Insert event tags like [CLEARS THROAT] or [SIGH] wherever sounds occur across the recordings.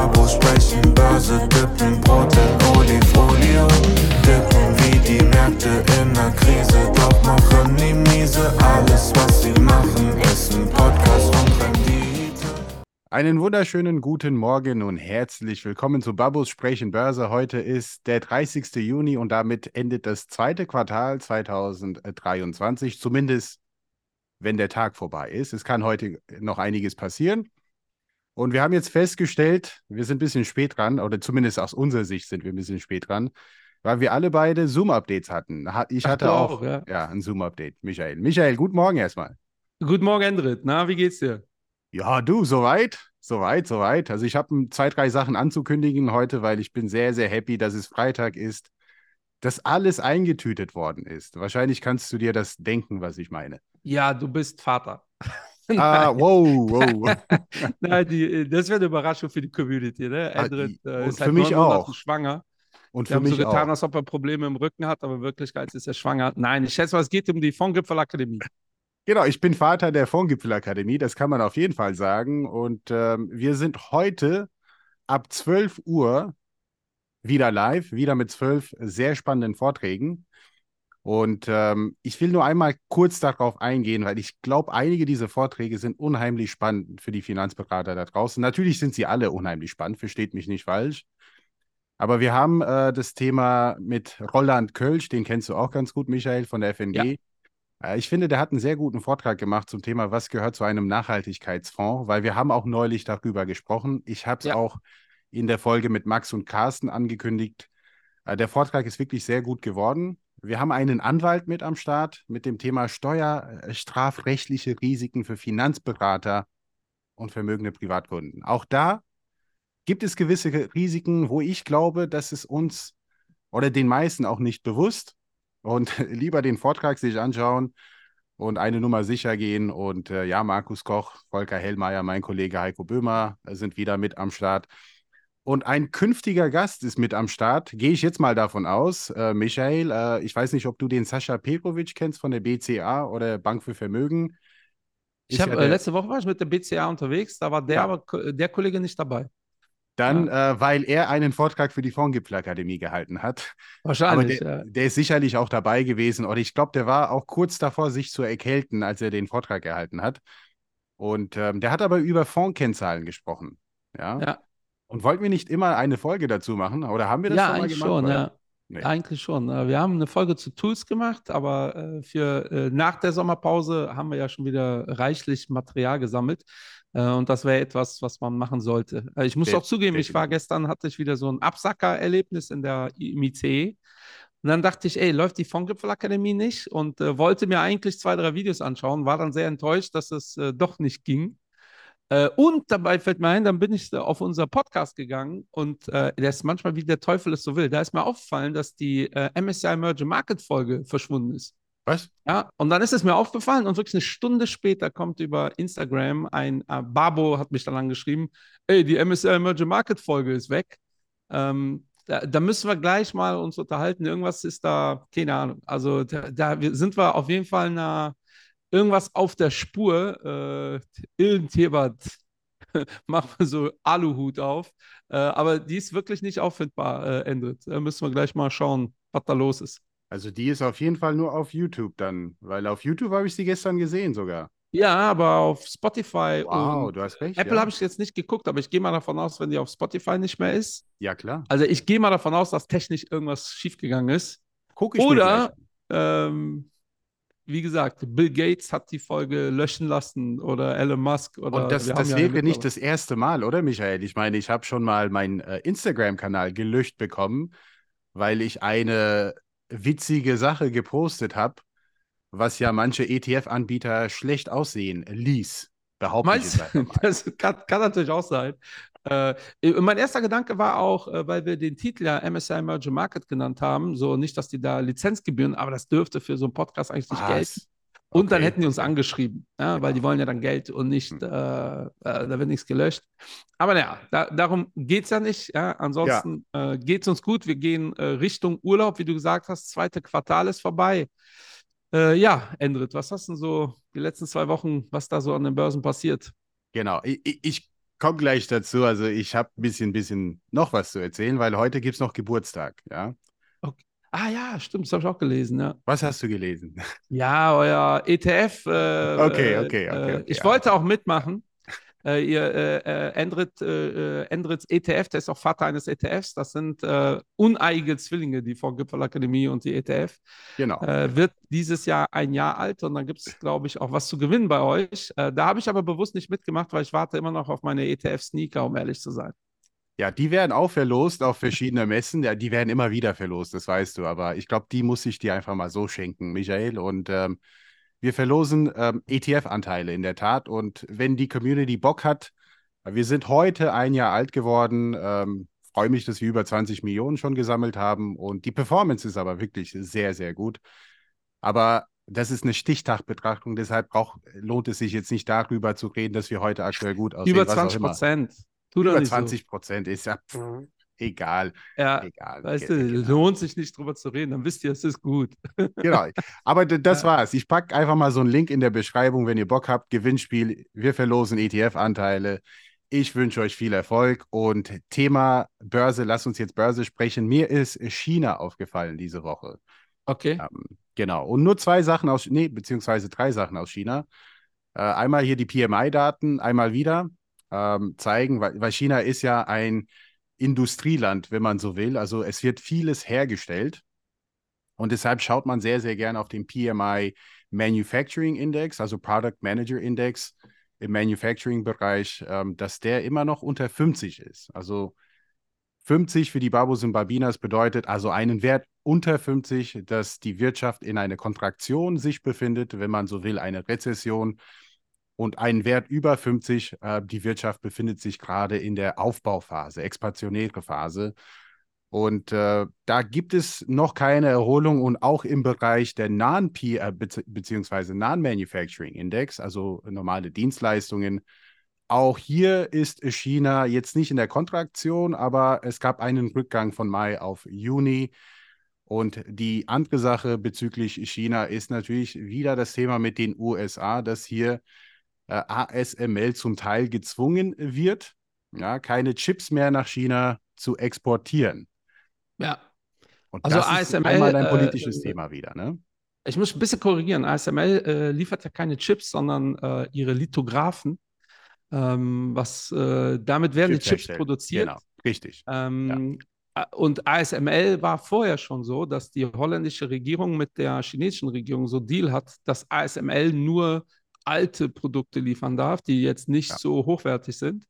Babos sprechen Börse, dippen Brot in Olifolie. Dippen wie die Märkte in der Krise, doch machen nie miese. Alles, was sie machen, ist ein Podcast und Rendite. Einen wunderschönen guten Morgen und herzlich willkommen zu Babus Sprechen Börse. Heute ist der 30. Juni und damit endet das zweite Quartal 2023, zumindest wenn der Tag vorbei ist. Es kann heute noch einiges passieren. Und wir haben jetzt festgestellt, wir sind ein bisschen spät dran, oder zumindest aus unserer Sicht sind wir ein bisschen spät dran, weil wir alle beide Zoom-Updates hatten. Ich Ach, hatte du auch, auch, ja. ja, ein Zoom-Update, Michael. Michael, guten Morgen erstmal. Guten Morgen, Endrit. Na, wie geht's dir? Ja, du, soweit, soweit, soweit. Also ich habe zwei, drei Sachen anzukündigen heute, weil ich bin sehr, sehr happy, dass es Freitag ist, dass alles eingetütet worden ist. Wahrscheinlich kannst du dir das denken, was ich meine. Ja, du bist Vater. Ah, wow, wow. [LAUGHS] Nein, die, das wäre eine Überraschung für die Community. Ne? Ah, Endrit äh, und ist für seit mich auch. schwanger. Und Wir für haben so mich getan, auch. als ob er Probleme im Rücken hat, aber in Wirklichkeit ist er schwanger. Nein, ich schätze mal, es geht um die Fondgipfelakademie. Genau, ich bin Vater der Fondgipfelakademie, das kann man auf jeden Fall sagen. Und ähm, wir sind heute ab 12 Uhr wieder live, wieder mit zwölf sehr spannenden Vorträgen. Und ähm, ich will nur einmal kurz darauf eingehen, weil ich glaube, einige dieser Vorträge sind unheimlich spannend für die Finanzberater da draußen. Natürlich sind sie alle unheimlich spannend, versteht mich nicht falsch. Aber wir haben äh, das Thema mit Roland Kölsch, den kennst du auch ganz gut, Michael, von der FNG. Ja. Äh, Ich finde, der hat einen sehr guten Vortrag gemacht zum Thema, was gehört zu einem Nachhaltigkeitsfonds, weil wir haben auch neulich darüber gesprochen. Ich habe es Ja. auch in der Folge mit Max und Carsten angekündigt. Äh, Der Vortrag ist wirklich sehr gut geworden. Wir haben einen Anwalt mit am Start mit dem Thema steuerstrafrechtliche Risiken für Finanzberater und vermögende Privatkunden. Auch da gibt es gewisse Risiken, wo ich glaube, dass es uns oder den meisten auch nicht bewusst und [LAUGHS] lieber den Vortrag sich anschauen und eine Nummer sicher gehen. Und äh, ja, Markus Koch, Volker Hellmeier, mein Kollege Heiko Böhmer äh, sind wieder mit am Start. Und ein künftiger Gast ist mit am Start, gehe ich jetzt mal davon aus. Äh, Michael, äh, ich weiß nicht, ob du den Sascha Petrovic kennst von der BCA oder Bank für Vermögen. Ich Ist habe ja äh, letzte Woche war ich mit der BCA unterwegs, da war der, Ja. aber ko- der Kollege nicht dabei. Dann, äh, weil er einen Vortrag für die Fondgipfelakademie gehalten hat. Aber Wahrscheinlich. der, ja. der ist sicherlich auch dabei gewesen. Oder ich glaube, der war auch kurz davor, sich zu erkälten, als er den Vortrag gehalten hat. Und ähm, der hat aber über Fondskennzahlen gesprochen. Ja? Ja. Und wollten wir nicht immer eine Folge dazu machen? Oder haben wir das Ja, schon mal eigentlich gemacht? schon, ja. Nee. Eigentlich schon. Wir haben eine Folge zu Tools gemacht, aber äh, für äh, nach der Sommerpause haben wir ja schon wieder reichlich Material gesammelt. Äh, und das wäre etwas, was man machen sollte. Ich muss auch zugeben, ich war gestern, hatte ich wieder so ein Absacker-Erlebnis in der im ICE. Und dann dachte ich, ey, läuft die Fondgipfelakademie nicht? Und äh, wollte mir eigentlich zwei, drei Videos anschauen, war dann sehr enttäuscht, dass es äh, doch nicht ging. Äh, und dabei fällt mir ein, dann bin ich auf unser Podcast gegangen und äh, der ist manchmal wie der Teufel es so will. Da ist mir aufgefallen, dass die äh, MSCI Emerging Market Folge verschwunden ist. Was? Ja, und dann ist es mir aufgefallen und wirklich eine Stunde später kommt über Instagram ein äh, Babo hat mich dann angeschrieben, ey, die MSCI Emerging Market Folge ist weg. Ähm, da, da müssen wir gleich mal uns unterhalten. Irgendwas ist da, keine Ahnung. Also da, da sind wir auf jeden Fall na, irgendwas auf der Spur. Äh, irgendjemand [LAUGHS] macht mal so Aluhut auf. Äh, aber die ist wirklich nicht auffindbar, äh, Endrit. Da müssen wir gleich mal schauen, was da los ist. Also die ist auf jeden Fall nur auf YouTube dann, weil auf YouTube habe ich sie gestern gesehen sogar. Ja, aber auf Spotify Wow, und du hast recht. Apple ja. habe ich jetzt nicht geguckt, aber ich gehe mal davon aus, wenn die auf Spotify nicht mehr ist. Ja, klar. Also ich gehe mal davon aus, dass technisch irgendwas schiefgegangen ist. Guck ich Oder, ähm, wie gesagt, Bill Gates hat die Folge löschen lassen oder Elon Musk oder Und das, das ja wäre nicht das erste Mal, oder Michael? Ich meine, ich habe schon mal meinen äh, Instagram-Kanal gelöscht bekommen, weil ich eine witzige Sache gepostet habe, was ja manche ETF-Anbieter schlecht aussehen ließ. Behaupte ich Meinst jetzt mal. [LAUGHS] Das kann, kann natürlich auch sein. Äh, mein erster Gedanke war auch, äh, weil wir den Titel ja MSCI Emerging Market genannt haben, so nicht, dass die da Lizenzgebühren, aber das dürfte für so einen Podcast eigentlich nicht gelten. Was? Und dann hätten die uns angeschrieben, ja, weil die wollen ja dann Geld und nicht, Hm. äh, äh, da wird nichts gelöscht. Aber naja, da, darum geht es ja nicht. Ja. Ansonsten äh, geht es uns gut. Wir gehen äh, Richtung Urlaub, wie du gesagt hast. Zweite Quartal ist vorbei. Äh, ja, Endrit, was hast du denn so die letzten zwei Wochen, was da so an den Börsen passiert? Genau. Ich- ich komme gleich dazu. Also ich habe ein bisschen, bisschen noch was zu erzählen, weil heute gibt es noch Geburtstag, ja. Okay. Ah ja, stimmt, das habe ich auch gelesen, ja. Was hast du gelesen? Ja, euer ETF. Äh, okay, okay, okay, okay. Ich wollte auch mitmachen. Äh, ihr äh, äh Endrit, äh, Endrits ETF, der ist auch Vater eines ETFs. Das sind äh, uneigene Zwillinge, die von Gipfelakademie und die ETF. Genau. Äh, wird dieses Jahr ein Jahr alt und dann gibt es, glaube ich, auch was zu gewinnen bei euch. Äh, da habe ich aber bewusst nicht mitgemacht, weil ich warte immer noch auf meine ETF-Sneaker, um ehrlich zu sein. Ja, die werden auch verlost auf verschiedene Messen. Ja, die werden immer wieder verlost, das weißt du. Aber ich glaube, die muss ich dir einfach mal so schenken, Michael. Und ähm, wir verlosen ähm, ETF-Anteile in der Tat. Und wenn die Community Bock hat, wir sind heute ein Jahr alt geworden. Ähm, freue mich, dass wir über 20 Millionen schon gesammelt haben. Und die Performance ist aber wirklich sehr, sehr gut. Aber das ist eine Stichtagbetrachtung, deshalb brauch, lohnt es sich jetzt nicht darüber zu reden, dass wir heute aktuell gut aussehen. Über 20 Prozent. Über 20 Prozent so. ist ja pff, egal. Ja, egal. Weißt du, genau. lohnt sich nicht drüber zu reden, dann wisst ihr, es ist gut. Genau. [LAUGHS] Aber das war's. Ich packe einfach mal so einen Link in der Beschreibung, wenn ihr Bock habt. Gewinnspiel. Wir verlosen ETF-Anteile. Ich wünsche euch viel Erfolg und Thema Börse, lass uns jetzt Börse sprechen. Mir ist China aufgefallen diese Woche. Okay. Ähm, genau. Und nur zwei Sachen aus, nee, beziehungsweise drei Sachen aus China. Äh, einmal hier die PMI-Daten, einmal wieder ähm, zeigen, weil, weil China ist ja ein Industrieland, wenn man so will. Also es wird vieles hergestellt. Und deshalb schaut man sehr, sehr gerne auf den PMI Manufacturing Index, also Product Manager Index im Manufacturing-Bereich, ähm, dass der immer noch unter 50 ist. Also 50 für die Babus und Babinas bedeutet also einen Wert unter 50, dass die Wirtschaft in einer Kontraktion sich befindet, wenn man so will, eine Rezession und ein Wert über 50. Äh, die Wirtschaft befindet sich gerade in der Aufbauphase, expansionäre Phase. Und äh, da gibt es noch keine Erholung und auch im Bereich der non äh, bzw. Non-Manufacturing Index, also normale Dienstleistungen. Auch hier ist China jetzt nicht in der Kontraktion, aber es gab einen Rückgang von Mai auf Juni. Und die andere Sache bezüglich China ist natürlich wieder das Thema mit den USA, dass hier äh, ASML zum Teil gezwungen wird, ja, keine Chips mehr nach China zu exportieren. Ja. Und also das ASML, ist einmal ein äh, politisches äh, Thema wieder, ne? Ich muss ein bisschen korrigieren. ASML äh, liefert ja keine Chips, sondern äh, ihre Lithographen. Ähm, was äh, damit werden Chips die Chips produziert. Genau, richtig. Ähm, ja. Und ASML war vorher schon so, dass die holländische Regierung mit der chinesischen Regierung so Deal hat, dass ASML nur alte Produkte liefern darf, die jetzt nicht ja. so hochwertig sind,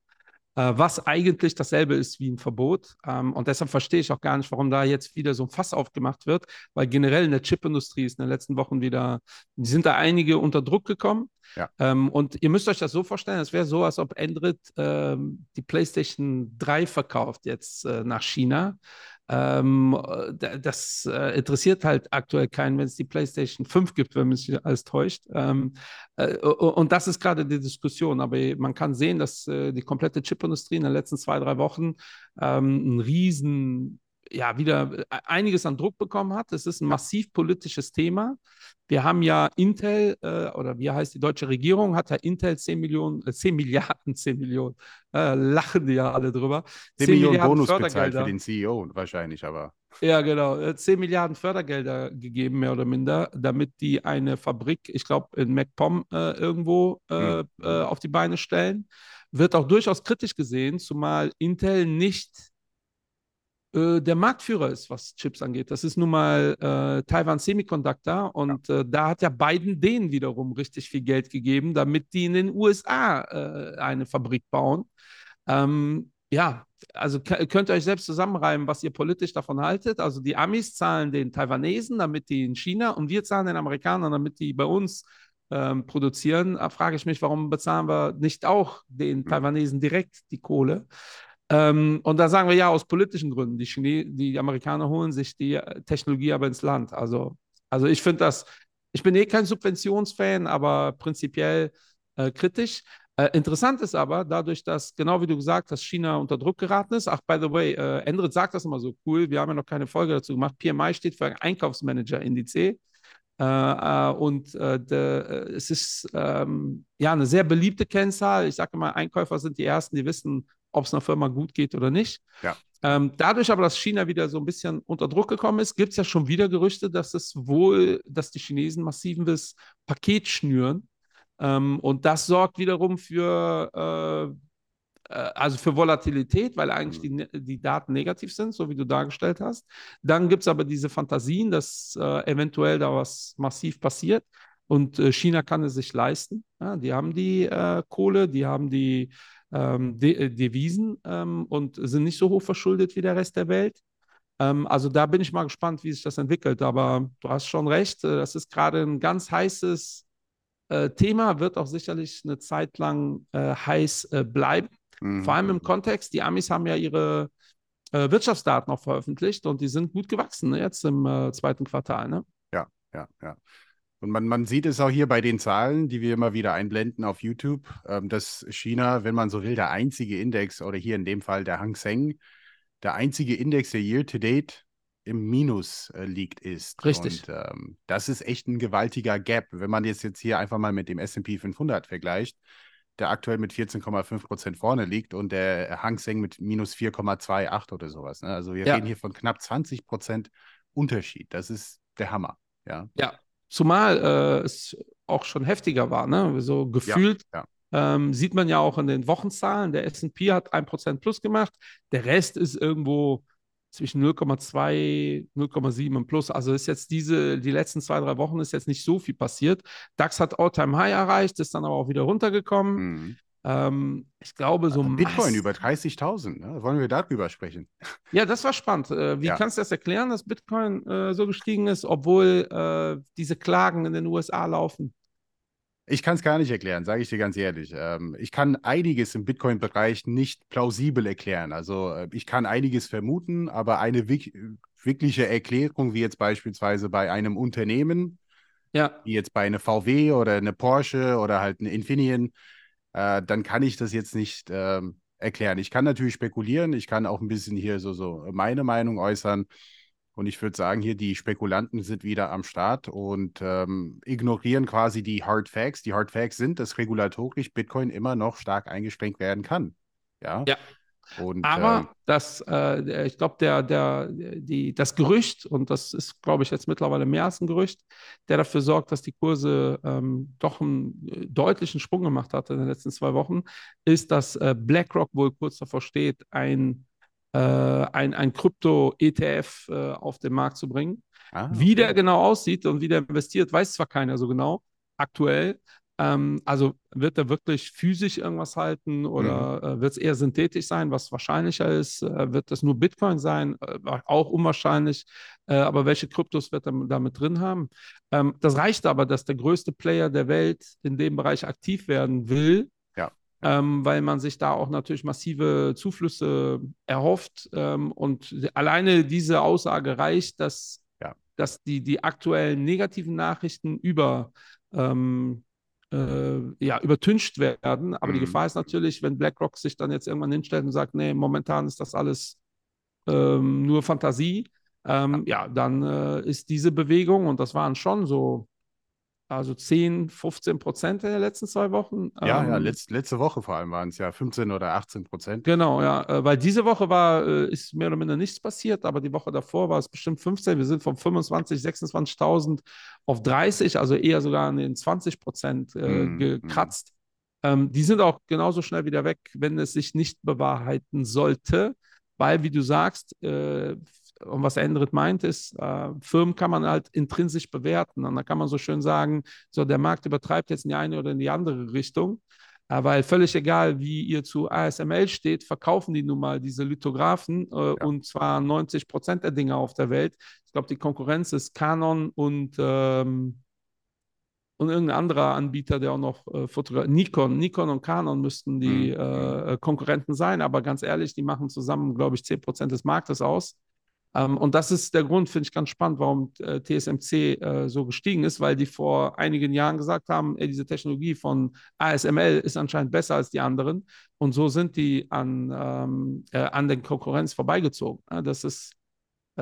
äh, was eigentlich dasselbe ist wie ein Verbot. Ähm, und deshalb verstehe ich auch gar nicht, warum da jetzt wieder so ein Fass aufgemacht wird, weil generell in der Chipindustrie ist in den letzten Wochen wieder, sind da einige unter Druck gekommen. Ja. Ähm, und ihr müsst euch das so vorstellen, es wäre so, als ob Android ähm, die PlayStation 3 verkauft jetzt äh, nach China. Ähm, das äh, interessiert halt aktuell keinen, wenn es die PlayStation 5 gibt, wenn mich alles täuscht. Ähm, äh, und das ist gerade die Diskussion. Aber man kann sehen, dass äh, die komplette Chipindustrie in den letzten zwei, drei Wochen ähm, ein riesen ja, wieder äh, einiges an Druck bekommen hat. Es ist ein massiv politisches Thema. Wir haben ja Intel, äh, oder wie heißt die deutsche Regierung, hat ja Intel 10 Millionen, äh, 10 Milliarden, [LAUGHS] 10 Millionen, äh, lachen die ja alle drüber. 10, 10 Millionen Bonus bezahlt für den CEO wahrscheinlich, aber. Ja, genau. 10 äh, Milliarden Fördergelder gegeben, mehr oder minder, damit die eine Fabrik, ich glaube, in MacPom äh, irgendwo hm. auf die Beine stellen. Wird auch durchaus kritisch gesehen, zumal Intel nicht äh, der Marktführer ist, was Chips angeht. Das ist nun mal äh, Taiwan Semiconductor und ja. äh, da hat ja Biden denen wiederum richtig viel Geld gegeben, damit die in den USA äh, eine Fabrik bauen. Ähm, ja, also könnt ihr euch selbst zusammenreimen, was ihr politisch davon haltet. Also die Amis zahlen den Taiwanesen, damit die in China und wir zahlen den Amerikanern, damit die bei uns ähm, produzieren. Da frage ich mich, warum bezahlen wir nicht auch den hm. Taiwanesen direkt die Kohle? Ähm, und da sagen wir ja aus politischen Gründen. Die, Chine die Amerikaner holen sich die äh, Technologie aber ins Land. Also, also ich finde das, ich bin eh kein Subventionsfan, aber prinzipiell äh, kritisch. Äh, interessant ist aber, dadurch, dass, genau wie du gesagt hast, China unter Druck geraten ist. Ach, by the way, äh, Endrit sagt das immer so cool. Wir haben ja noch keine Folge dazu gemacht. PMI steht für Einkaufsmanager-Indiz. Äh, äh, und äh, de, es ist ähm, ja eine sehr beliebte Kennzahl. Ich sage immer, Einkäufer sind die Ersten, die wissen, ob es einer Firma gut geht oder nicht. Ja. Ähm, dadurch aber, dass China wieder so ein bisschen unter Druck gekommen ist, gibt es ja schon wieder Gerüchte, dass es wohl, dass die Chinesen massives Paket schnüren. Ähm, und das sorgt wiederum für äh, äh, also für Volatilität, weil eigentlich die, ne, die Daten negativ sind, so wie du dargestellt hast. Dann gibt es aber diese Fantasien, dass äh, eventuell da was massiv passiert. Und äh, China kann es sich leisten. Ja, die haben die äh, Kohle, die haben die ähm, De äh, Devisen ähm, und sind nicht so hoch verschuldet wie der Rest der Welt. Ähm, also da bin ich mal gespannt, wie sich das entwickelt. Aber du hast schon recht, äh, das ist gerade ein ganz heißes Thema, wird auch sicherlich eine Zeit lang heiß bleiben. Mhm. Vor allem im Kontext, die Amis haben ja ihre äh, Wirtschaftsdaten auch veröffentlicht und die sind gut gewachsen ne, jetzt im äh, zweiten Quartal. Ne? Ja, ja, ja. Und man, man sieht es auch hier bei den Zahlen, die wir immer wieder einblenden auf YouTube, ähm, dass China, wenn man so will, der einzige Index oder hier in dem Fall der Hang Seng, der einzige Index, der year to date im Minus äh, liegt, ist. Richtig. Und ähm, das ist echt ein gewaltiger Gap. Wenn man jetzt, jetzt hier einfach mal mit dem SP 500 vergleicht, der aktuell mit 14,5 Prozent vorne liegt und der Hang Seng mit minus 4,28 oder sowas. Ne? Also wir ja. reden hier von knapp 20 Prozent Unterschied. Das ist der Hammer. Ja, ja. Zumal äh, es auch schon heftiger war. Ne? So gefühlt ja, ja. Ähm, sieht man ja auch in den Wochenzahlen. Der SP hat 1% plus gemacht. Der Rest ist irgendwo zwischen 0,2, 0,7 und plus. Also ist jetzt diese, die letzten zwei, drei Wochen ist jetzt nicht so viel passiert. DAX hat All-Time-High erreicht, ist dann aber auch wieder runtergekommen. Mhm. Ähm, ich glaube, so. Bitcoin über 30.000, ne? wollen wir darüber sprechen? Ja, das war spannend. Äh, wie ja. kannst du das erklären, dass Bitcoin äh, so gestiegen ist, obwohl äh, diese Klagen in den USA laufen? Ich kann es gar nicht erklären, sage ich dir ganz ehrlich. Ähm, ich kann einiges im Bitcoin-Bereich nicht plausibel erklären. Also äh, ich kann einiges vermuten, aber eine wirkliche Erklärung, wie jetzt beispielsweise bei einem Unternehmen, ja. wie jetzt bei einer VW oder eine Porsche oder halt eine Infineon, äh, dann kann ich das jetzt nicht äh, erklären. Ich kann natürlich spekulieren, ich kann auch ein bisschen hier so, so meine Meinung äußern. Und ich würde sagen, hier die Spekulanten sind wieder am Start und ähm, ignorieren quasi die Hard Facts. Die Hard Facts sind, dass regulatorisch Bitcoin immer noch stark eingeschränkt werden kann. Ja. ja. Und, Aber ähm, das, äh, ich glaube, der, der, die, das Gerücht, und das ist, glaube ich, jetzt mittlerweile mehr als ein Gerücht, der dafür sorgt, dass die Kurse ähm, doch einen äh, deutlichen Sprung gemacht hat in den letzten zwei Wochen, ist, dass äh, BlackRock wohl kurz davor steht, ein äh, ein, ein Krypto-ETF äh, auf den Markt zu bringen. Ah, okay. Wie der genau aussieht und wie der investiert, weiß zwar keiner so genau aktuell. Ähm, also wird er wirklich physisch irgendwas halten oder mhm. äh, wird es eher synthetisch sein, was wahrscheinlicher ist? Äh, wird das nur Bitcoin sein? Äh, auch unwahrscheinlich. Äh, aber welche Kryptos wird er damit drin haben? Ähm, das reicht aber, dass der größte Player der Welt in dem Bereich aktiv werden will ähm, weil man sich da auch natürlich massive Zuflüsse erhofft. Ähm, und alleine diese Aussage reicht, dass, ja. dass die, die aktuellen negativen Nachrichten über, ähm, äh, ja, übertüncht werden. Aber mhm. die Gefahr ist natürlich, wenn BlackRock sich dann jetzt irgendwann hinstellt und sagt, nee, momentan ist das alles ähm, nur Fantasie. Ähm, ja. ja, dann äh, ist diese Bewegung, und das waren schon so also 10, 15 Prozent in den letzten zwei Wochen. Ja, ähm, ja, letzt, letzte Woche vor allem waren es ja 15 oder 18 Prozent. Genau, ja, äh, weil diese Woche war, äh, ist mehr oder minder nichts passiert, aber die Woche davor war es bestimmt 15. Wir sind von 25, 26.000 auf 30, also eher sogar an den 20 Prozent äh, mm, gekratzt. Mm. Ähm, die sind auch genauso schnell wieder weg, wenn es sich nicht bewahrheiten sollte, weil, wie du sagst, äh, und was Endrit meint, ist, äh, Firmen kann man halt intrinsisch bewerten. Und da kann man so schön sagen, so der Markt übertreibt jetzt in die eine oder in die andere Richtung. Äh, weil völlig egal, wie ihr zu ASML steht, verkaufen die nun mal diese Lithographen äh, ja. und zwar 90 Prozent der Dinge auf der Welt. Ich glaube, die Konkurrenz ist Canon und, ähm, und irgendein anderer Anbieter, der auch noch äh. Nikon. Nikon und Canon müssten die mhm. Äh, Konkurrenten sein, aber ganz ehrlich, die machen zusammen, glaube ich, 10 Prozent des Marktes aus. Ähm, und das ist der Grund, finde ich ganz spannend, warum äh, TSMC äh, so gestiegen ist, weil die vor einigen Jahren gesagt haben, ey, diese Technologie von ASML ist anscheinend besser als die anderen. Und so sind die an, ähm, äh, an der Konkurrenz vorbeigezogen. das ist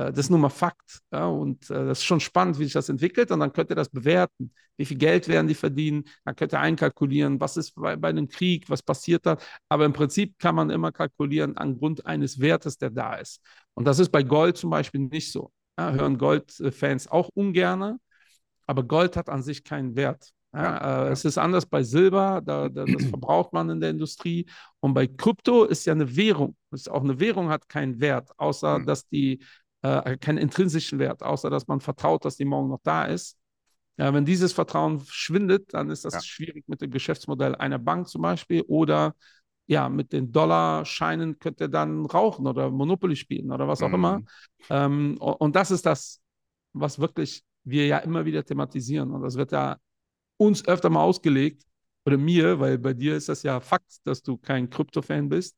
das ist nun mal Fakt. Ja? Und äh, das ist schon spannend, wie sich das entwickelt. Und dann könnt ihr das bewerten. Wie viel Geld werden die verdienen? Dann könnt ihr einkalkulieren, was ist bei, bei einem Krieg, was passiert da. Aber im Prinzip kann man immer kalkulieren angrund eines Wertes, der da ist. Und das ist bei Gold zum Beispiel nicht so. Ja, hören Goldfans auch ungerne, aber Gold hat an sich keinen Wert. Ja, äh, es ist anders bei Silber, da, da, das [CLEARS THROAT] verbraucht man in der Industrie. Und bei Krypto ist ja eine Währung. Ist auch eine Währung hat keinen Wert, außer mhm. dass die äh, keinen intrinsischen Wert, außer dass man vertraut, dass die morgen noch da ist. Ja, wenn dieses Vertrauen schwindet, dann ist das ja. schwierig mit dem Geschäftsmodell einer Bank zum Beispiel oder ja, mit den Dollarscheinen könnt ihr dann rauchen oder Monopoly spielen oder was auch mhm. immer. Ähm, und das ist das, was wirklich wir ja immer wieder thematisieren. Und das wird ja uns öfter mal ausgelegt, oder mir, weil bei dir ist das ja Fakt, dass du kein Krypto-Fan bist,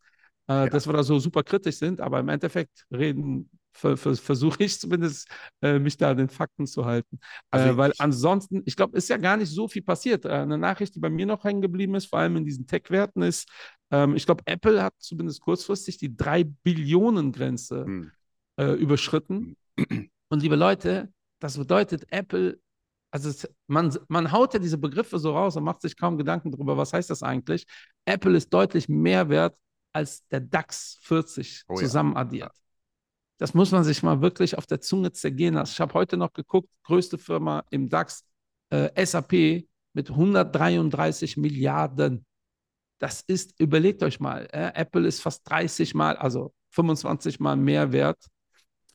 äh, ja. dass wir da so super kritisch sind, aber im Endeffekt reden, ver, ver, versuche ich zumindest, äh, mich da an den Fakten zu halten. Also äh, weil ansonsten, ich glaube, ist ja gar nicht so viel passiert. Äh, eine Nachricht, die bei mir noch hängen geblieben ist, vor allem in diesen Tech-Werten, ist, ähm, ich glaube, Apple hat zumindest kurzfristig die 3 Billionen-Grenze hm. Äh, überschritten. Hm. Und liebe Leute, das bedeutet, Apple also man, man haut ja diese Begriffe so raus und macht sich kaum Gedanken darüber, was heißt das eigentlich. Apple ist deutlich mehr wert als der DAX 40 oh, zusammen ja. addiert. Das muss man sich mal wirklich auf der Zunge zergehen lassen. Ich habe heute noch geguckt, größte Firma im DAX, äh, SAP mit 133 Milliarden. Das ist, überlegt euch mal, äh, Apple ist fast 30 Mal, also 25 Mal mehr wert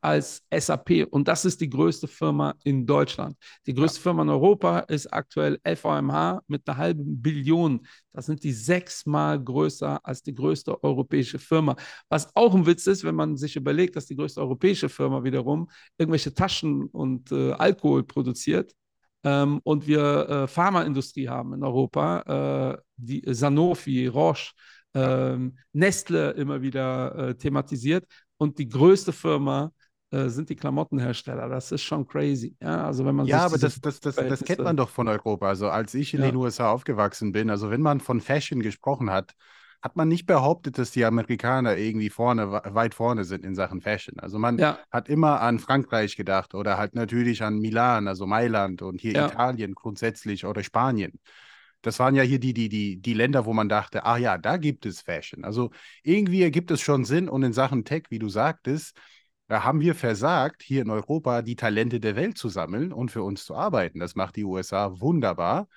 als SAP und das ist die größte Firma in Deutschland. Die größte ja. Firma in Europa ist aktuell LVMH mit einer halben Billion. Das sind die sechsmal größer als die größte europäische Firma. Was auch ein Witz ist, wenn man sich überlegt, dass die größte europäische Firma wiederum irgendwelche Taschen und äh, Alkohol produziert. Ähm, und wir äh, Pharmaindustrie haben in Europa, äh, die Sanofi, Roche, ähm, Nestle immer wieder äh, thematisiert und die größte Firma äh, sind die Klamottenhersteller. Das ist schon crazy. Ja, also wenn man ja aber das, das, das, das kennt man doch von Europa. Also als ich in ja. den USA aufgewachsen bin, also wenn man von Fashion gesprochen hat, hat man nicht behauptet, dass die Amerikaner irgendwie vorne, weit vorne sind in Sachen Fashion. Also man ja. hat immer an Frankreich gedacht oder halt natürlich an Milan, also Mailand und hier ja. Italien grundsätzlich oder Spanien. Das waren ja hier die, die, die, die Länder, wo man dachte, ach ja, da gibt es Fashion. Also irgendwie ergibt es schon Sinn und in Sachen Tech, wie du sagtest, da haben wir versagt, hier in Europa die Talente der Welt zu sammeln und für uns zu arbeiten. Das macht die USA wunderbar.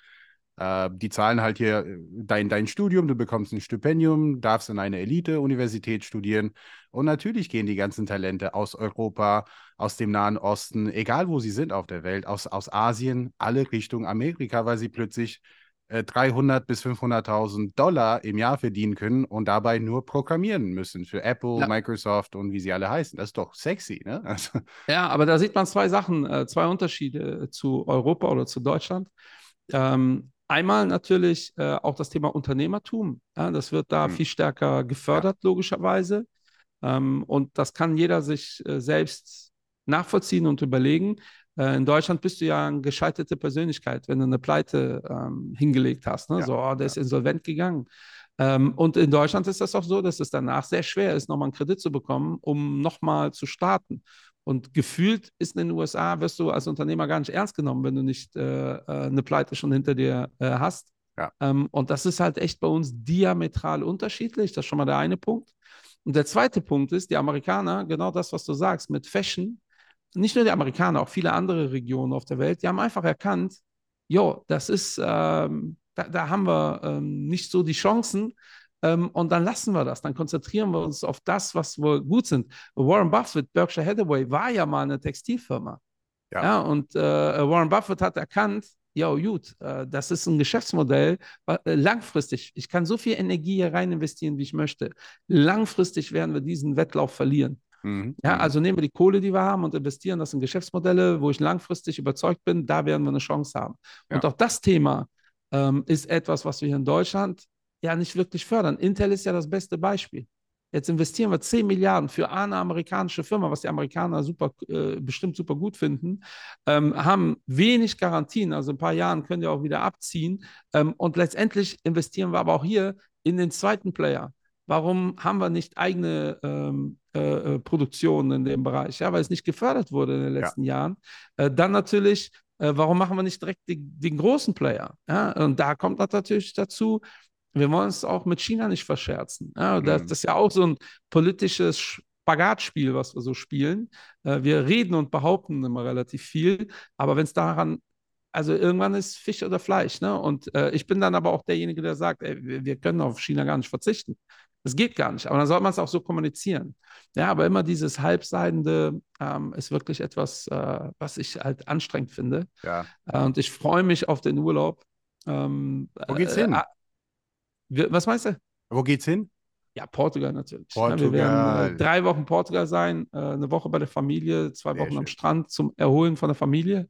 Äh, die zahlen halt hier äh, dein, dein Studium, du bekommst ein Stipendium, darfst in einer Elite-Universität studieren. Und natürlich gehen die ganzen Talente aus Europa, aus dem Nahen Osten, egal wo sie sind auf der Welt, aus, aus Asien, alle Richtung Amerika, weil sie plötzlich 300 äh, bis 500.000 Dollar im Jahr verdienen können und dabei nur programmieren müssen für Apple, ja. Microsoft und wie sie alle heißen. Das ist doch sexy, ne? [LAUGHS] Also. Ja, aber da sieht man zwei Sachen, äh, zwei Unterschiede zu Europa oder zu Deutschland. Ähm, einmal natürlich äh, auch das Thema Unternehmertum. Ja, das wird da hm. viel stärker gefördert, ja. logischerweise. Ähm, und das kann jeder sich äh, selbst nachvollziehen und überlegen. Äh, in Deutschland bist du ja eine gescheiterte Persönlichkeit, wenn du eine Pleite ähm, hingelegt hast. Ne? Ja, so, oh, der ja. ist insolvent gegangen. Ähm, und in Deutschland ist das auch so, dass es danach sehr schwer ist, nochmal einen Kredit zu bekommen, um nochmal zu starten. Und gefühlt ist in den USA, wirst du als Unternehmer gar nicht ernst genommen, wenn du nicht äh, äh, eine Pleite schon hinter dir äh, hast. Ja. Ähm, und das ist halt echt bei uns diametral unterschiedlich. Das ist schon mal der eine Punkt. Und der zweite Punkt ist, die Amerikaner, genau das, was du sagst, mit Fashion, nicht nur die Amerikaner, auch viele andere Regionen auf der Welt, die haben einfach erkannt, jo, das ist, ähm, da, da, haben wir ähm, nicht so die Chancen ähm, und dann lassen wir das, dann konzentrieren wir uns auf das, was wir gut sind. Warren Buffett, Berkshire Hathaway, war ja mal eine Textilfirma. Ja, ja und äh, Warren Buffett hat erkannt, ja, gut, äh, das ist ein Geschäftsmodell, äh, langfristig, ich kann so viel Energie hier rein investieren, wie ich möchte. Langfristig werden wir diesen Wettlauf verlieren. Mhm. Ja, mhm. also nehmen wir die Kohle, die wir haben und investieren das in Geschäftsmodelle, wo ich langfristig überzeugt bin, da werden wir eine Chance haben. Ja. Und auch das Thema ähm, ist etwas, was wir hier in Deutschland ja nicht wirklich fördern. Intel ist ja das beste Beispiel. Jetzt investieren wir 10 Milliarden für eine amerikanische Firma, was die Amerikaner super, äh, bestimmt super gut finden, ähm, haben wenig Garantien, also ein paar Jahren können die auch wieder abziehen. Ähm, und letztendlich investieren wir aber auch hier in den zweiten Player warum haben wir nicht eigene ähm, äh, äh Produktionen in dem Bereich? Ja, weil es nicht gefördert wurde in den letzten ja. Jahren. Äh, dann natürlich, äh, warum machen wir nicht direkt die, den großen Player? Ja, und da kommt natürlich dazu, wir wollen es auch mit China nicht verscherzen. Ja, das, mhm. das ist ja auch so ein politisches Spagatspiel, was wir so spielen. Äh, wir reden und behaupten immer relativ viel, aber wenn es daran also irgendwann ist Fisch oder Fleisch, ne? Und äh, ich bin dann aber auch derjenige, der sagt, ey, wir, können auf China gar nicht verzichten. Das geht gar nicht. Aber dann soll man es auch so kommunizieren. Ja, aber immer dieses Halbseidende ähm, ist wirklich etwas, äh, was ich halt anstrengend finde. Ja. Äh, und ich freue mich auf den Urlaub. Ähm, Wo geht's hin? Äh, was meinst du? Wo geht's hin? Ja, Portugal natürlich. Portugal. wir werden äh, drei Wochen Portugal sein, äh, eine Woche bei der Familie, zwei Sehr Wochen schön. am Strand zum Erholen von der Familie.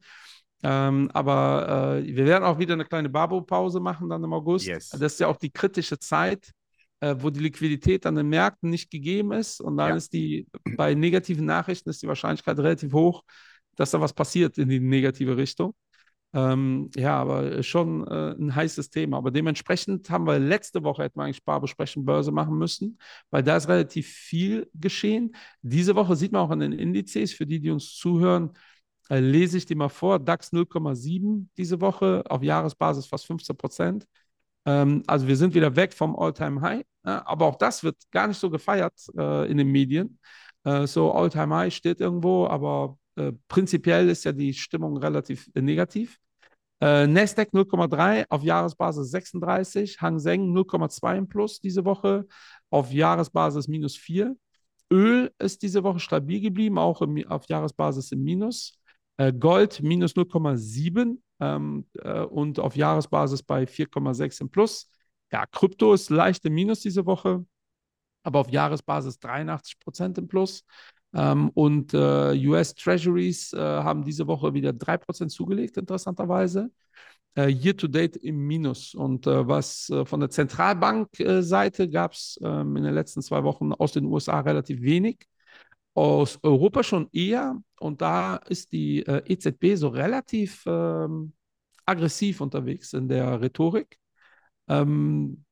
Ähm, aber äh, wir werden auch wieder eine kleine Babo-Pause machen dann im August. Yes. Das ist ja auch die kritische Zeit, äh, wo die Liquidität an den Märkten nicht gegeben ist. Und dann ja. ist die, bei negativen Nachrichten ist die Wahrscheinlichkeit relativ hoch, dass da was passiert in die negative Richtung. Ähm, ja, aber schon äh, ein heißes Thema. Aber dementsprechend haben wir letzte Woche hätten wir eigentlich Sparbesprechen Börse machen müssen, weil da ist relativ viel geschehen. Diese Woche sieht man auch an den Indizes, für die, die uns zuhören, äh, lese ich die mal vor. DAX 0,7 diese Woche, auf Jahresbasis fast 15 Prozent. Ähm, also wir sind wieder weg vom All-Time-High, äh, aber auch das wird gar nicht so gefeiert äh, in den Medien. Äh, so All-Time-High steht irgendwo, aber äh, prinzipiell ist ja die Stimmung relativ äh, negativ. Nasdaq 0,3 auf Jahresbasis 36, Hang Seng 0,2 im Plus diese Woche, auf Jahresbasis minus 4. Öl ist diese Woche stabil geblieben, auch im, auf Jahresbasis im Minus. Äh, Gold minus 0,7 ähm, äh, und auf Jahresbasis bei 4,6 im Plus. Ja, Krypto ist leicht im Minus diese Woche, aber auf Jahresbasis 83 Prozent im Plus. Ähm, und äh, US Treasuries äh, haben diese Woche wieder 3% zugelegt, interessanterweise. Äh, year to date im Minus. Und äh, was von der Zentralbankseite gab es ähm, in den letzten zwei Wochen aus den USA relativ wenig aus Europa schon eher. Und da ist die äh, EZB so relativ ähm, aggressiv unterwegs in der Rhetorik. Ähm,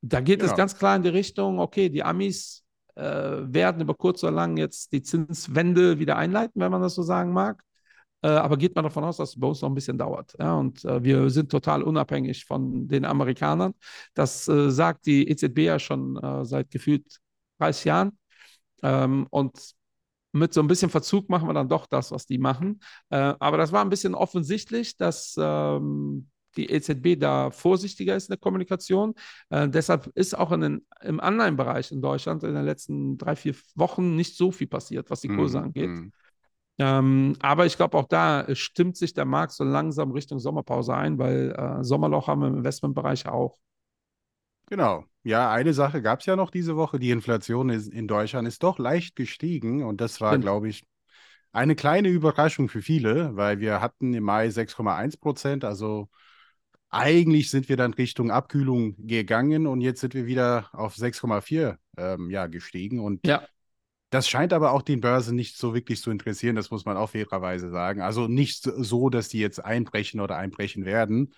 da geht ja. es ganz klar in die Richtung, okay, die Amis äh, werden über kurz oder lang jetzt die Zinswende wieder einleiten, wenn man das so sagen mag. Äh, aber geht man davon aus, dass es bei uns noch ein bisschen dauert. Ja? Und äh, wir sind total unabhängig von den Amerikanern. Das äh, sagt die EZB ja schon äh, seit gefühlt 30 Jahren. Ähm, und mit so ein bisschen Verzug machen wir dann doch das, was die machen. Äh, aber das war ein bisschen offensichtlich, dass ähm, die EZB da vorsichtiger ist in der Kommunikation. Äh, deshalb ist auch in den, im Anleihenbereich in Deutschland in den letzten drei, vier Wochen nicht so viel passiert, was die Kurse mm, angeht. Mm. Ähm, aber ich glaube, auch da stimmt sich der Markt so langsam Richtung Sommerpause ein, weil äh, Sommerloch haben wir im Investmentbereich auch. Genau. Ja, eine Sache gab es ja noch diese Woche. Die Inflation ist, in Deutschland ist doch leicht gestiegen und das war, glaube ich, eine kleine Überraschung für viele, weil wir hatten im Mai 6,1 Prozent. Also eigentlich sind wir dann Richtung Abkühlung gegangen und jetzt sind wir wieder auf 6,4 ähm, ja, gestiegen. Und ja. das scheint aber auch den Börsen nicht so wirklich zu interessieren, das muss man auch fairerweise sagen. Also nicht so, dass die jetzt einbrechen oder einbrechen werden.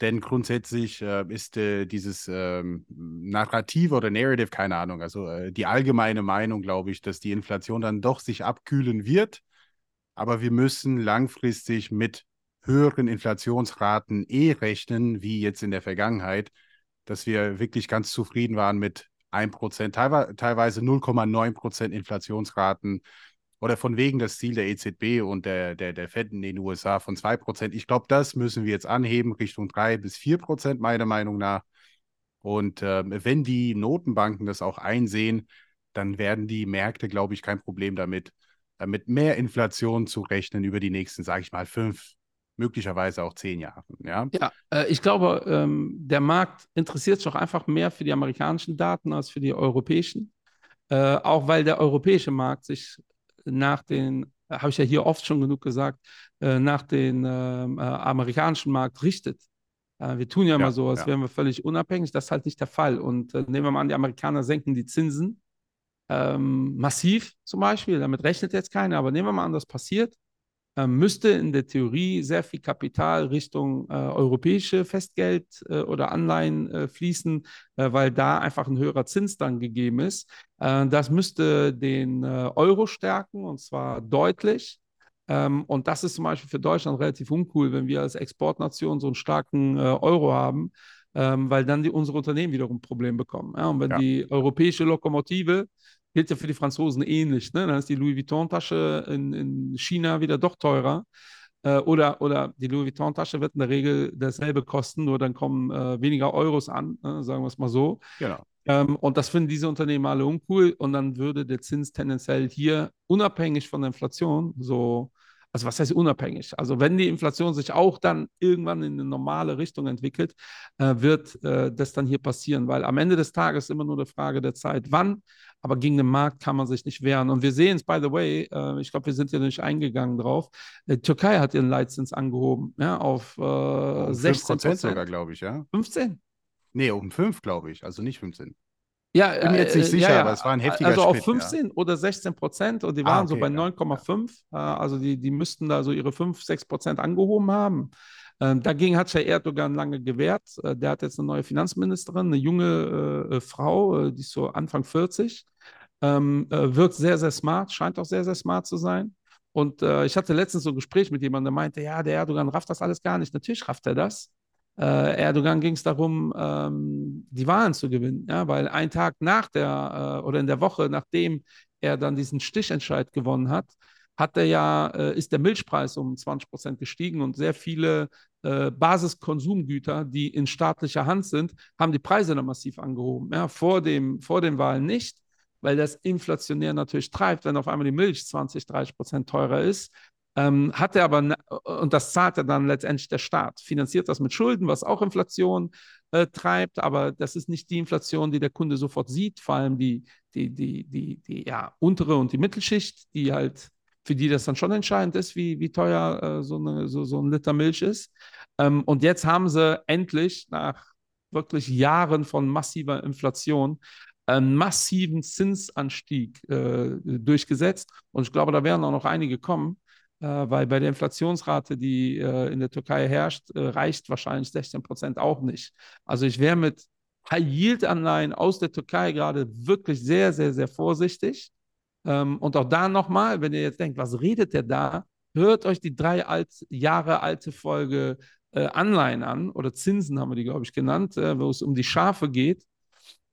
Denn grundsätzlich äh, ist äh, dieses ähm, Narrativ oder Narrative, keine Ahnung, also äh, die allgemeine Meinung, glaube ich, dass die Inflation dann doch sich abkühlen wird. Aber wir müssen langfristig mit höheren Inflationsraten eh rechnen, wie jetzt in der Vergangenheit, dass wir wirklich ganz zufrieden waren mit 1%, teilweise 0,9% Inflationsraten oder von wegen das Ziel der EZB und der, der, der Fed in den USA von 2%. Ich glaube, das müssen wir jetzt anheben Richtung 3 bis 4%, meiner Meinung nach. Und äh, wenn die Notenbanken das auch einsehen, dann werden die Märkte, glaube ich, kein Problem damit, äh, mit mehr Inflation zu rechnen über die nächsten, sage ich mal, fünf, möglicherweise auch zehn Jahre. Ja, ja äh, ich glaube, ähm, der Markt interessiert sich auch einfach mehr für die amerikanischen Daten als für die europäischen. Äh, auch weil der europäische Markt sich nach den, habe ich ja hier oft schon genug gesagt, äh, nach dem ähm, äh, amerikanischen Markt richtet. Äh, wir tun ja, ja immer so, als ja. wären wir völlig unabhängig. Das ist halt nicht der Fall. Und äh, nehmen wir mal an, die Amerikaner senken die Zinsen ähm, massiv zum Beispiel. Damit rechnet jetzt keiner. Aber nehmen wir mal an, das passiert. Äh, müsste in der Theorie sehr viel Kapital Richtung äh, europäische Festgeld äh, oder Anleihen äh, fließen, äh, weil da einfach ein höherer Zins dann gegeben ist. Äh, das müsste den Euro stärken und zwar deutlich. Ähm, und das ist zum Beispiel für Deutschland relativ uncool, wenn wir als Exportnation so einen starken Euro haben, ähm, weil dann die, unsere Unternehmen wiederum ein Problem bekommen. Ja? Und wenn ja. die europäische Lokomotive gilt ja für die Franzosen ähnlich. Ne? Dann ist die Louis Vuitton-Tasche in, in, China wieder doch teurer. Äh, oder, oder die Louis Vuitton-Tasche wird in der Regel dasselbe kosten, nur dann kommen äh, weniger Euros an, ne? sagen wir es mal so. Genau. Ähm, und das finden diese Unternehmen alle uncool. Und dann würde der Zins tendenziell hier unabhängig von der Inflation so also was heißt unabhängig? Also wenn die Inflation sich auch dann irgendwann in eine normale Richtung entwickelt, äh, wird äh, das dann hier passieren, weil am Ende des Tages immer nur eine Frage der Zeit, wann, aber gegen den Markt kann man sich nicht wehren. Und wir sehen es, by the way, äh, ich glaube, wir sind ja nicht eingegangen drauf, die äh, Türkei hat ihren Leitzins angehoben, ja, auf äh, um 16 Prozent sogar, glaube ich, ja. 15? Nee, um 5, glaube ich, also nicht 15. Ja, ich bin jetzt nicht äh, sicher, ja, ja. aber es war ein heftiger Also auf Schritt, 15 ja. oder 16 Prozent und die ah, waren ah, okay, so bei 9,5. Also die, die müssten da so ihre 5, 6 Prozent angehoben haben. Ähm, dagegen hat sich Erdogan lange gewehrt. Äh, der hat jetzt eine neue Finanzministerin, eine junge äh, Frau, äh, die ist so Anfang 40. Ähm, äh, wirkt sehr, sehr smart, scheint auch sehr, sehr smart zu sein. Und äh, ich hatte letztens so ein Gespräch mit jemandem, der meinte, ja, der Erdogan rafft das alles gar nicht. Natürlich rafft er das. Äh, Erdogan ging es darum, ähm, die Wahlen zu gewinnen, ja, weil ein Tag nach der äh, oder in der Woche, nachdem er dann diesen Stichentscheid gewonnen hat, hat er ja, äh, ist der Milchpreis um 20 Prozent gestiegen und sehr viele äh, Basiskonsumgüter, die in staatlicher Hand sind, haben die Preise dann massiv angehoben. Ja, vor, dem, vor den Wahlen nicht, weil das inflationär natürlich treibt, wenn auf einmal die Milch 20, 30 Prozent teurer ist, ähm, hat er aber, und das zahlt er dann letztendlich der Staat, finanziert das mit Schulden, was auch Inflation äh, treibt, aber das ist nicht die Inflation, die der Kunde sofort sieht, vor allem die, die, die, die, die ja, untere und die Mittelschicht, die halt, für die das dann schon entscheidend ist, wie, wie teuer äh, so, eine, so, so ein Liter Milch ist. Ähm, und jetzt haben sie endlich nach wirklich Jahren von massiver Inflation einen massiven Zinsanstieg äh, durchgesetzt. Und ich glaube, da werden auch noch einige kommen äh, weil bei der Inflationsrate, die äh, in der Türkei herrscht, äh, reicht wahrscheinlich 16 Prozent auch nicht. Also ich wäre mit High-Yield-Anleihen aus der Türkei gerade wirklich sehr, sehr, sehr vorsichtig. Ähm, und auch da nochmal, wenn ihr jetzt denkt, was redet der da? Hört euch die drei alt, Jahre alte Folge äh, Anleihen an oder Zinsen haben wir die, glaube ich, genannt, äh, wo es um die Schafe geht.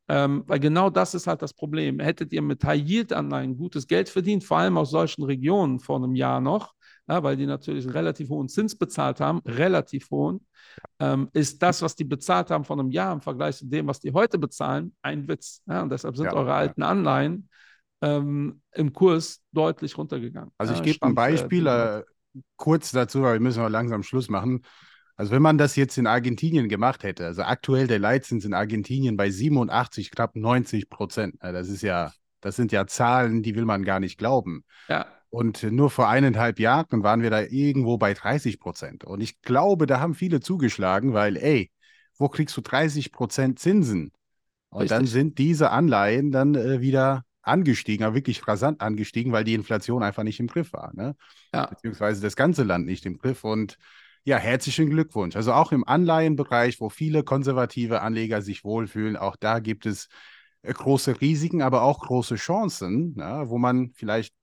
Ähm, weil genau das ist halt das Problem. Hättet ihr mit High-Yield-Anleihen gutes Geld verdient, vor allem aus solchen Regionen vor einem Jahr noch, ja, weil die natürlich einen relativ hohen Zins bezahlt haben, relativ hohen, ähm, ist das, was die bezahlt haben vor einem Jahr im Vergleich zu dem, was die heute bezahlen, ein Witz. Ja, und deshalb sind ja, eure alten Anleihen ähm, im Kurs deutlich runtergegangen. Also ich gebe ein Beispiel äh, kurz dazu, weil wir müssen wir langsam Schluss machen. Also wenn man das jetzt in Argentinien gemacht hätte, also aktuell der Leitzins in Argentinien bei 87, knapp 90 Prozent, das ist ja, das sind ja Zahlen, die will man gar nicht glauben. Ja. Und nur vor eineinhalb Jahren waren wir da irgendwo bei 30 Prozent. Und ich glaube, da haben viele zugeschlagen, weil, ey, wo kriegst du 30 Prozent Zinsen? Und Richtig. dann sind diese Anleihen dann äh, wieder angestiegen, aber wirklich rasant angestiegen, weil die Inflation einfach nicht im Griff war. Ne? Ja. Beziehungsweise das ganze Land nicht im Griff. Und ja, herzlichen Glückwunsch. Also auch im Anleihenbereich, wo viele konservative Anleger sich wohlfühlen, auch da gibt es äh, große Risiken, aber auch große Chancen, ja, wo man vielleicht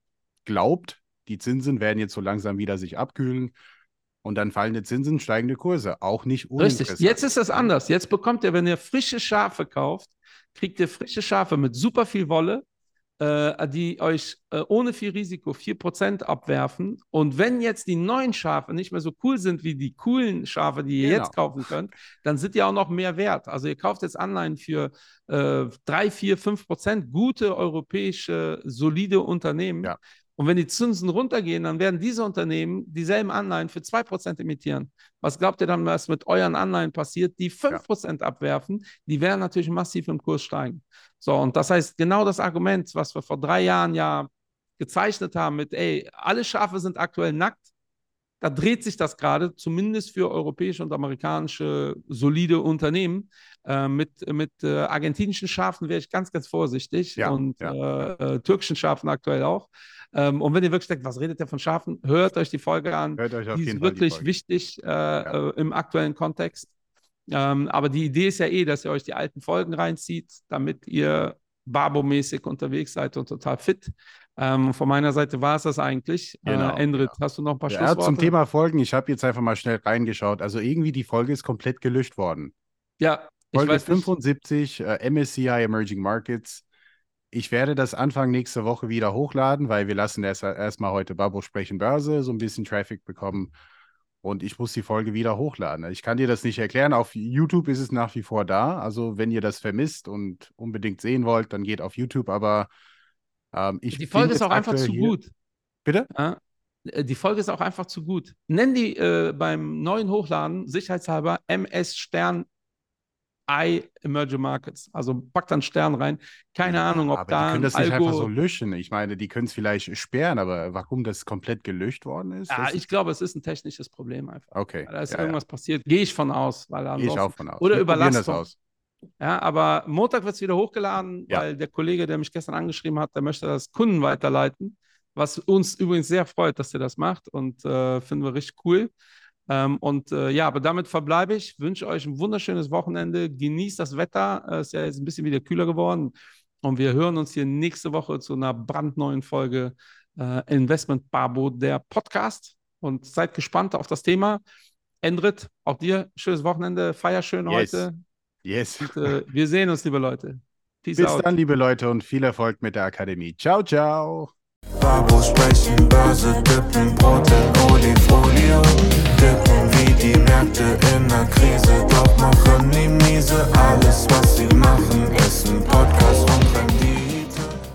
glaubt, die Zinsen werden jetzt so langsam wieder sich abkühlen und dann fallende Zinsen, steigende Kurse. Auch nicht uninteressant. Richtig, jetzt ist das anders. Jetzt bekommt ihr, wenn ihr frische Schafe kauft, kriegt ihr frische Schafe mit super viel Wolle, äh, die euch äh, ohne viel Risiko 4% abwerfen. Und wenn jetzt die neuen Schafe nicht mehr so cool sind wie die coolen Schafe, die ihr genau. jetzt kaufen könnt, dann sind die auch noch mehr wert. Also ihr kauft jetzt Anleihen für äh, 3, 4, 5%, gute europäische, solide Unternehmen. Ja. Und wenn die Zinsen runtergehen, dann werden diese Unternehmen dieselben Anleihen für 2% emittieren. Was glaubt ihr dann, was mit euren Anleihen passiert, die 5% ja. abwerfen? Die werden natürlich massiv im Kurs steigen. So, und das heißt, genau das Argument, was wir vor drei Jahren ja gezeichnet haben mit, ey, alle Schafe sind aktuell nackt, da dreht sich das gerade, zumindest für europäische und amerikanische solide Unternehmen. Äh, mit mit äh, argentinischen Schafen wäre ich ganz, ganz vorsichtig ja, und ja. Äh, äh türkischen Schafen aktuell auch. Ähm, und wenn ihr wirklich denkt, was redet der von Schafen, hört euch die Folge an. Hört euch auf die jeden ist Fall die wirklich Folge. wichtig äh, äh, im aktuellen Kontext. Ähm, aber die Idee ist ja eh, dass ihr euch die alten Folgen reinzieht, damit ihr Babo-mäßig unterwegs seid und total fit. Ähm, von meiner Seite war es das eigentlich. Genau, äh, Endrit, genau. hast du noch ein paar Ja, Schlussworte? zum Thema Folgen, ich habe jetzt einfach mal schnell reingeschaut. Also irgendwie die Folge ist komplett gelöscht worden. Ja, Folge weiß nicht. 75, äh, MSCI Emerging Markets. Ich werde das Anfang nächste Woche wieder hochladen, weil wir lassen erst erstmal heute Babo sprechen Börse, so ein bisschen Traffic bekommen. Und ich muss die Folge wieder hochladen. Ich kann dir das nicht erklären. Auf YouTube ist es nach wie vor da. Also, wenn ihr das vermisst und unbedingt sehen wollt, dann geht auf YouTube. Aber ähm, ich Die Folge ist auch einfach zu hier- gut. Bitte? Ja, äh, die Folge ist auch einfach zu gut. Nenn die äh, beim neuen Hochladen, sicherheitshalber, MS Stern I Emerging Markets. Also pack dann Stern rein. Keine Ja, Ahnung, ob aber da die können das nicht Algo... einfach so löschen. Ich meine, die können es vielleicht sperren, aber warum das komplett gelöscht worden ist? ja, ich glaube, es ist ein technisches Problem einfach. okay. Da ist ja, irgendwas passiert. Gehe ich von aus. Weil ja. Gehe ich auch von aus. Oder Wir das Überlastung. aus. Ja, aber Montag wird es wieder hochgeladen, Ja. weil der Kollege, der mich gestern angeschrieben hat, der möchte das Kunden weiterleiten. Was uns übrigens sehr freut, dass er das macht und äh, finden wir richtig cool. Ähm, und äh, ja, aber damit verbleibe ich. Wünsche euch ein wunderschönes Wochenende. Genießt das Wetter. Es ist ja jetzt ein bisschen wieder kühler geworden. Und wir hören uns hier nächste Woche zu einer brandneuen Folge äh, Investment Babo, der Podcast. Und seid gespannt auf das Thema. Endrit, auch dir schönes Wochenende. Feier schön Yes. heute. Yes. Und, äh, wir sehen uns, liebe Leute. Peace Bis out. dann, liebe Leute, und viel Erfolg mit der Akademie. Ciao, ciao. Babo sprechen, Börse dippen, Brot in Olifolio. Dippen wie die Märkte in der Krise, doch machen die miese. Alles, was sie machen, ist ein Podcast und bringt